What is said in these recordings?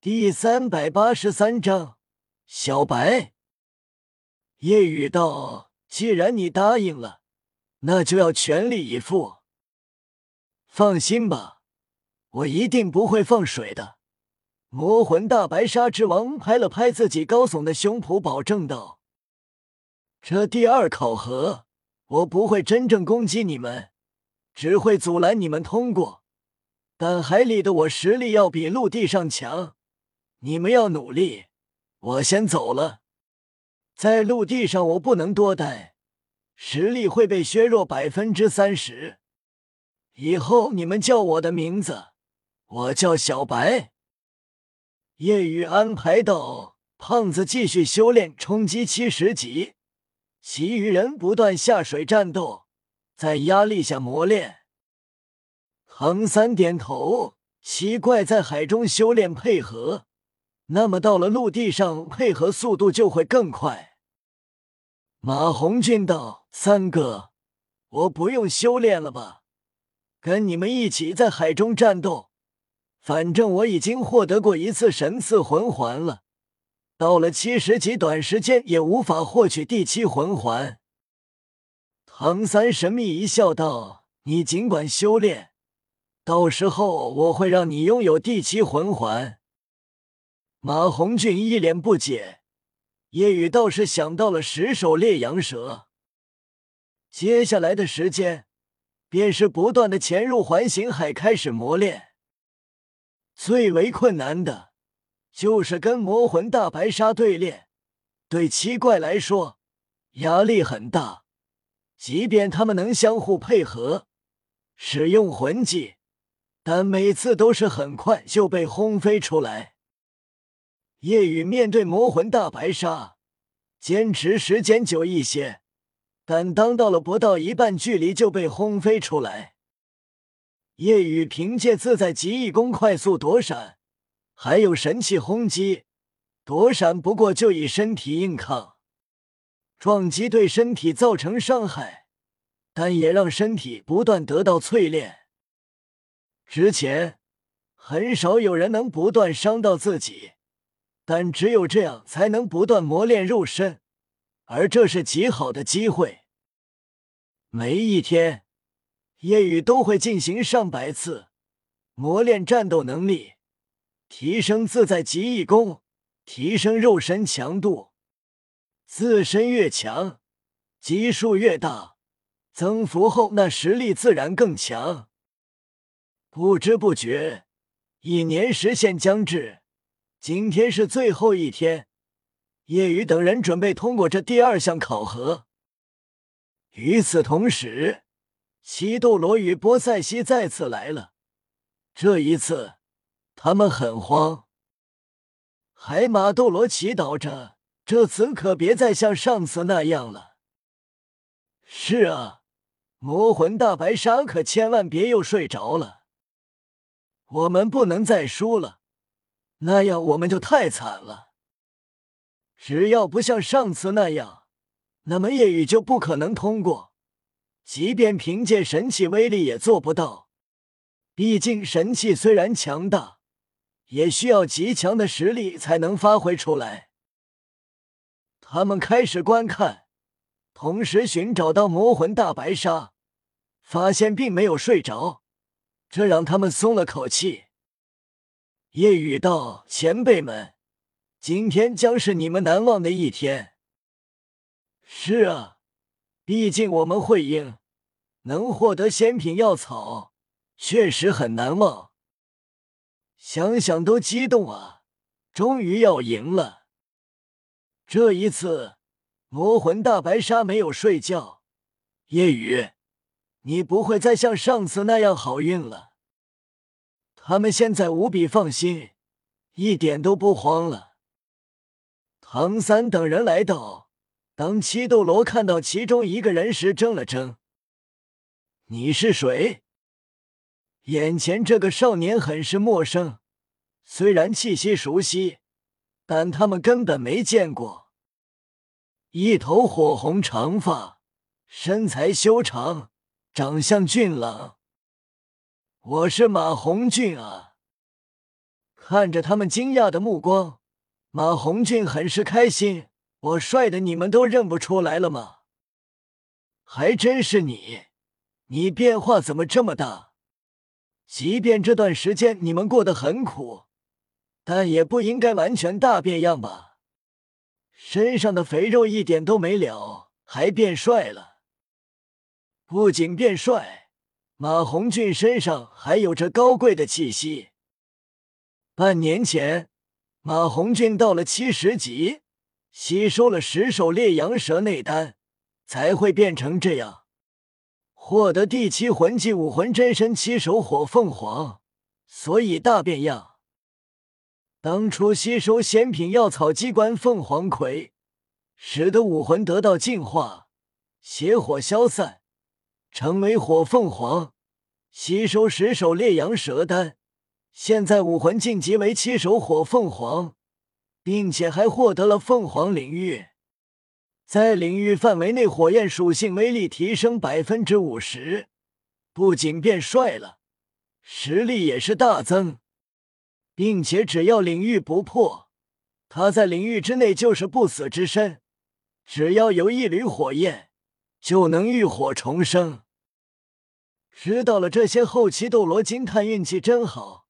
第三百八十三章，小白。夜雨道：“既然你答应了，那就要全力以赴。放心吧，我一定不会放水的。”魔魂大白鲨之王拍了拍自己高耸的胸脯，保证道：“这第二考核，我不会真正攻击你们，只会阻拦你们通过。但海里的我实力要比陆地上强。”你们要努力，我先走了。在陆地上，我不能多待，实力会被削弱百分之三十。以后你们叫我的名字，我叫小白。夜雨安排道：“胖子继续修炼，冲击七十级；其余人不断下水战斗，在压力下磨练。”唐三点头，奇怪，在海中修炼配合。那么到了陆地上，配合速度就会更快。马红俊道：“三哥，我不用修炼了吧？跟你们一起在海中战斗，反正我已经获得过一次神赐魂环了。到了七十级，短时间也无法获取第七魂环。”唐三神秘一笑道：“你尽管修炼，到时候我会让你拥有第七魂环。”马红俊一脸不解，叶雨倒是想到了十首烈阳蛇。接下来的时间，便是不断的潜入环形海，开始磨练。最为困难的，就是跟魔魂大白鲨对练。对七怪来说，压力很大。即便他们能相互配合，使用魂技，但每次都是很快就被轰飞出来。夜雨面对魔魂大白鲨，坚持时间久一些，但当到了不到一半距离就被轰飞出来。夜雨凭借自在极意功快速躲闪，还有神器轰击，躲闪不过就以身体硬抗。撞击对身体造成伤害，但也让身体不断得到淬炼。之前很少有人能不断伤到自己。但只有这样才能不断磨练肉身，而这是极好的机会。每一天，夜雨都会进行上百次磨练战斗能力，提升自在极意功，提升肉身强度。自身越强，基数越大，增幅后那实力自然更强。不知不觉，一年时限将至。今天是最后一天，叶雨等人准备通过这第二项考核。与此同时，西斗罗与波塞西再次来了。这一次，他们很慌。海马斗罗祈祷着，这次可别再像上次那样了。是啊，魔魂大白鲨可千万别又睡着了。我们不能再输了。那样我们就太惨了。只要不像上次那样，那么夜雨就不可能通过。即便凭借神器威力也做不到。毕竟神器虽然强大，也需要极强的实力才能发挥出来。他们开始观看，同时寻找到魔魂大白鲨，发现并没有睡着，这让他们松了口气。夜雨道：“前辈们，今天将是你们难忘的一天。”是啊，毕竟我们会赢，能获得仙品药草，确实很难忘。想想都激动啊！终于要赢了。这一次，魔魂大白鲨没有睡觉。夜雨，你不会再像上次那样好运了。他们现在无比放心，一点都不慌了。唐三等人来到，当七斗罗看到其中一个人时，怔了怔：“你是谁？”眼前这个少年很是陌生，虽然气息熟悉，但他们根本没见过。一头火红长发，身材修长，长相俊朗。我是马红俊啊！看着他们惊讶的目光，马红俊很是开心。我帅的你们都认不出来了吗？还真是你，你变化怎么这么大？即便这段时间你们过得很苦，但也不应该完全大变样吧？身上的肥肉一点都没了，还变帅了。不仅变帅，马红俊身上还有着高贵的气息。半年前，马红俊到了七十级。吸收了十首烈阳蛇内丹，才会变成这样。获得第七魂技武魂真身七首火凤凰，所以大变样。当初吸收仙品药草机关凤凰葵，使得武魂得到净化，邪火消散，成为火凤凰。吸收十首烈阳蛇丹，现在武魂晋级为七首火凤凰。并且还获得了凤凰领域，在领域范围内火焰属性威力提升百分之五十，不仅变帅了，实力也是大增，并且只要领域不破，他在领域之内就是不死之身，只要有一缕火焰，就能浴火重生。知道了这些，后期斗罗惊叹运气真好，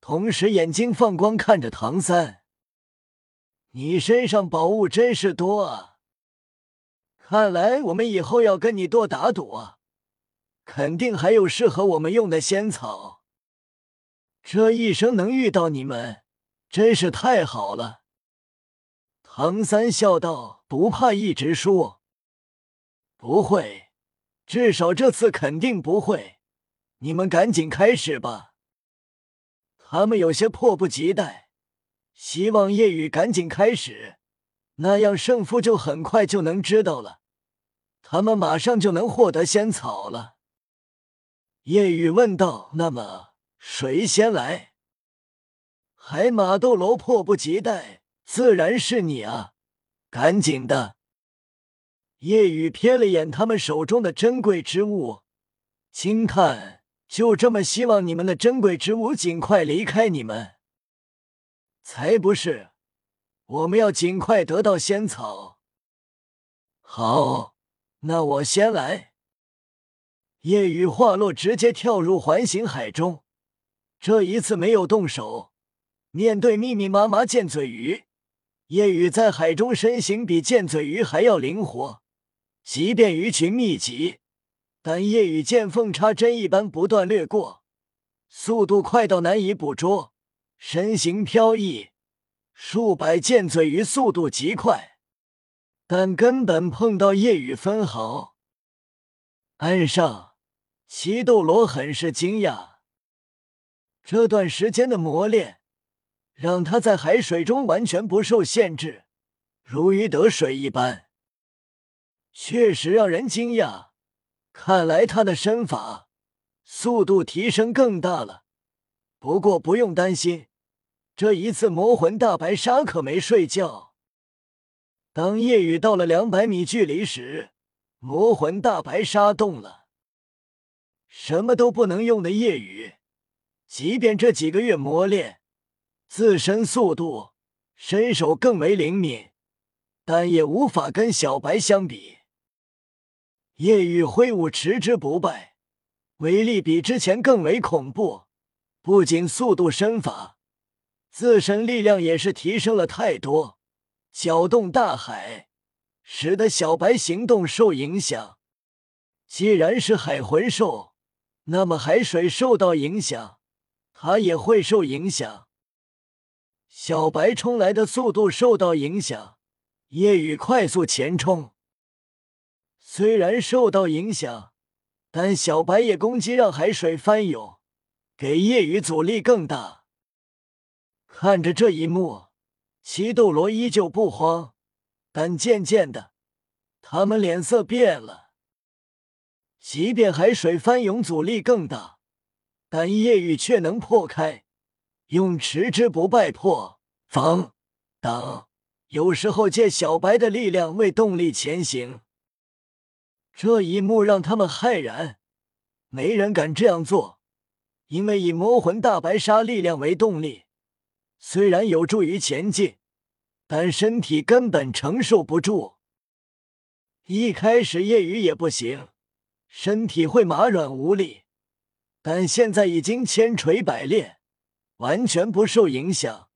同时眼睛放光看着唐三。你身上宝物真是多啊！看来我们以后要跟你多打赌啊，肯定还有适合我们用的仙草。这一生能遇到你们，真是太好了。唐三笑道：“不怕一直输，不会，至少这次肯定不会。你们赶紧开始吧。”他们有些迫不及待。希望夜雨赶紧开始，那样胜负就很快就能知道了。他们马上就能获得仙草了。夜雨问道：“那么谁先来？”海马斗罗迫不及待：“自然是你啊！赶紧的！”夜雨瞥了眼他们手中的珍贵之物，惊叹：“就这么希望你们的珍贵之物尽快离开你们？”才不是！我们要尽快得到仙草。好，那我先来。夜雨话落，直接跳入环形海中。这一次没有动手。面对密密麻麻剑嘴鱼，夜雨在海中身形比剑嘴鱼还要灵活。即便鱼群密集，但夜雨见缝插针一般不断掠过，速度快到难以捕捉。身形飘逸，数百剑嘴鱼速度极快，但根本碰到夜雨分毫。岸上，七斗罗很是惊讶。这段时间的磨练，让他在海水中完全不受限制，如鱼得水一般，确实让人惊讶。看来他的身法速度提升更大了。不过不用担心。这一次魔魂大白鲨可没睡觉。当夜雨到了两百米距离时，魔魂大白鲨动了。什么都不能用的夜雨，即便这几个月磨练，自身速度、身手更为灵敏，但也无法跟小白相比。夜雨挥舞持之不败，威力比之前更为恐怖，不仅速度、身法。自身力量也是提升了太多，搅动大海，使得小白行动受影响。既然是海魂兽，那么海水受到影响，它也会受影响。小白冲来的速度受到影响，夜雨快速前冲，虽然受到影响，但小白也攻击让海水翻涌，给夜雨阻力更大。看着这一幕，七斗罗依旧不慌，但渐渐的，他们脸色变了。即便海水翻涌阻力更大，但夜雨却能破开，用持之不败破防挡，有时候借小白的力量为动力前行。这一幕让他们骇然，没人敢这样做，因为以魔魂大白鲨力量为动力。虽然有助于前进，但身体根本承受不住。一开始叶雨也不行，身体会麻软无力，但现在已经千锤百炼，完全不受影响。